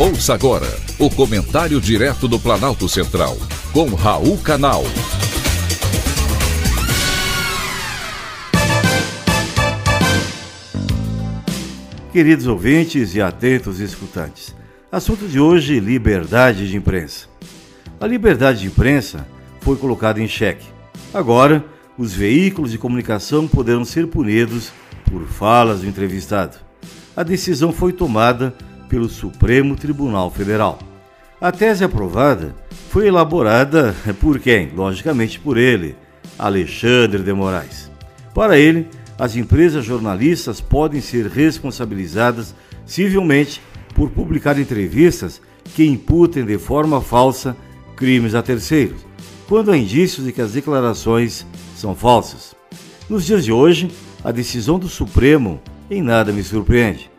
Ouça agora o comentário direto do Planalto Central, com Raul Canal. Queridos ouvintes e atentos escutantes, assunto de hoje: liberdade de imprensa. A liberdade de imprensa foi colocada em xeque. Agora, os veículos de comunicação poderão ser punidos por falas do entrevistado. A decisão foi tomada pelo Supremo Tribunal Federal. A tese aprovada foi elaborada por quem? Logicamente por ele, Alexandre de Moraes. Para ele, as empresas jornalistas podem ser responsabilizadas civilmente por publicar entrevistas que imputem de forma falsa crimes a terceiros, quando há indícios de que as declarações são falsas. Nos dias de hoje, a decisão do Supremo em nada me surpreende.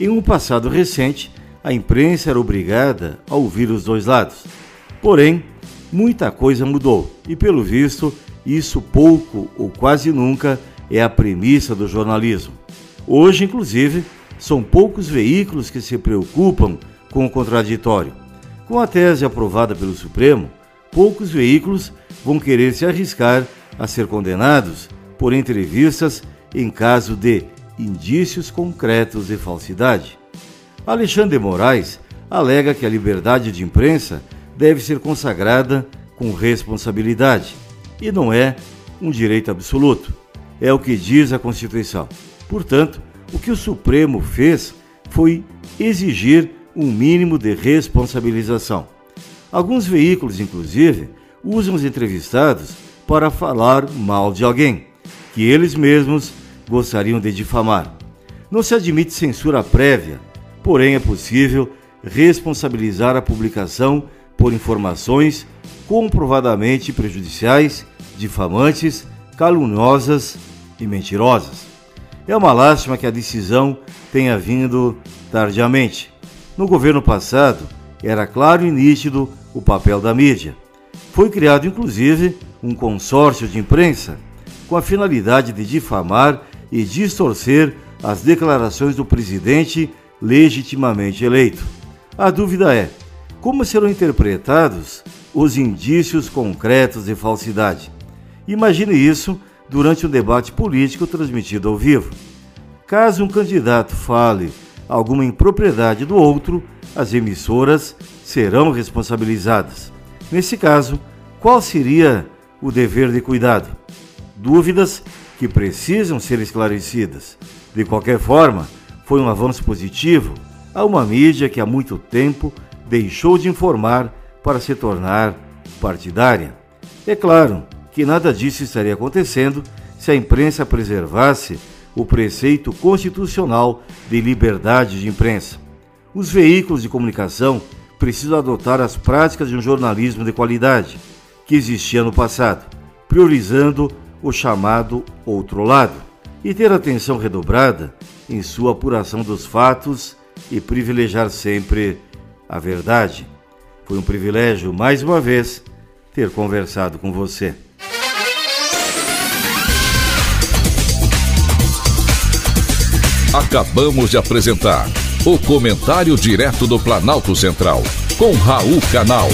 Em um passado recente, a imprensa era obrigada a ouvir os dois lados. Porém, muita coisa mudou e, pelo visto, isso pouco ou quase nunca é a premissa do jornalismo. Hoje, inclusive, são poucos veículos que se preocupam com o contraditório. Com a tese aprovada pelo Supremo, poucos veículos vão querer se arriscar a ser condenados por entrevistas em caso de indícios concretos de falsidade. Alexandre Moraes alega que a liberdade de imprensa deve ser consagrada com responsabilidade e não é um direito absoluto. É o que diz a Constituição. Portanto, o que o Supremo fez foi exigir um mínimo de responsabilização. Alguns veículos, inclusive, usam os entrevistados para falar mal de alguém, que eles mesmos gostariam de difamar. Não se admite censura prévia, porém é possível responsabilizar a publicação por informações comprovadamente prejudiciais, difamantes, caluniosas e mentirosas. É uma lástima que a decisão tenha vindo tardiamente. No governo passado, era claro e nítido o papel da mídia. Foi criado, inclusive, um consórcio de imprensa com a finalidade de difamar e distorcer as declarações do presidente legitimamente eleito. A dúvida é: como serão interpretados os indícios concretos de falsidade? Imagine isso durante um debate político transmitido ao vivo. Caso um candidato fale alguma impropriedade do outro, as emissoras serão responsabilizadas. Nesse caso, qual seria o dever de cuidado? Dúvidas que precisam ser esclarecidas. De qualquer forma, foi um avanço positivo a uma mídia que há muito tempo deixou de informar para se tornar partidária. É claro que nada disso estaria acontecendo se a imprensa preservasse o preceito constitucional de liberdade de imprensa. Os veículos de comunicação precisam adotar as práticas de um jornalismo de qualidade que existia no passado, priorizando o chamado outro lado e ter atenção redobrada em sua apuração dos fatos e privilegiar sempre a verdade. Foi um privilégio, mais uma vez, ter conversado com você. Acabamos de apresentar o Comentário Direto do Planalto Central, com Raul Canal.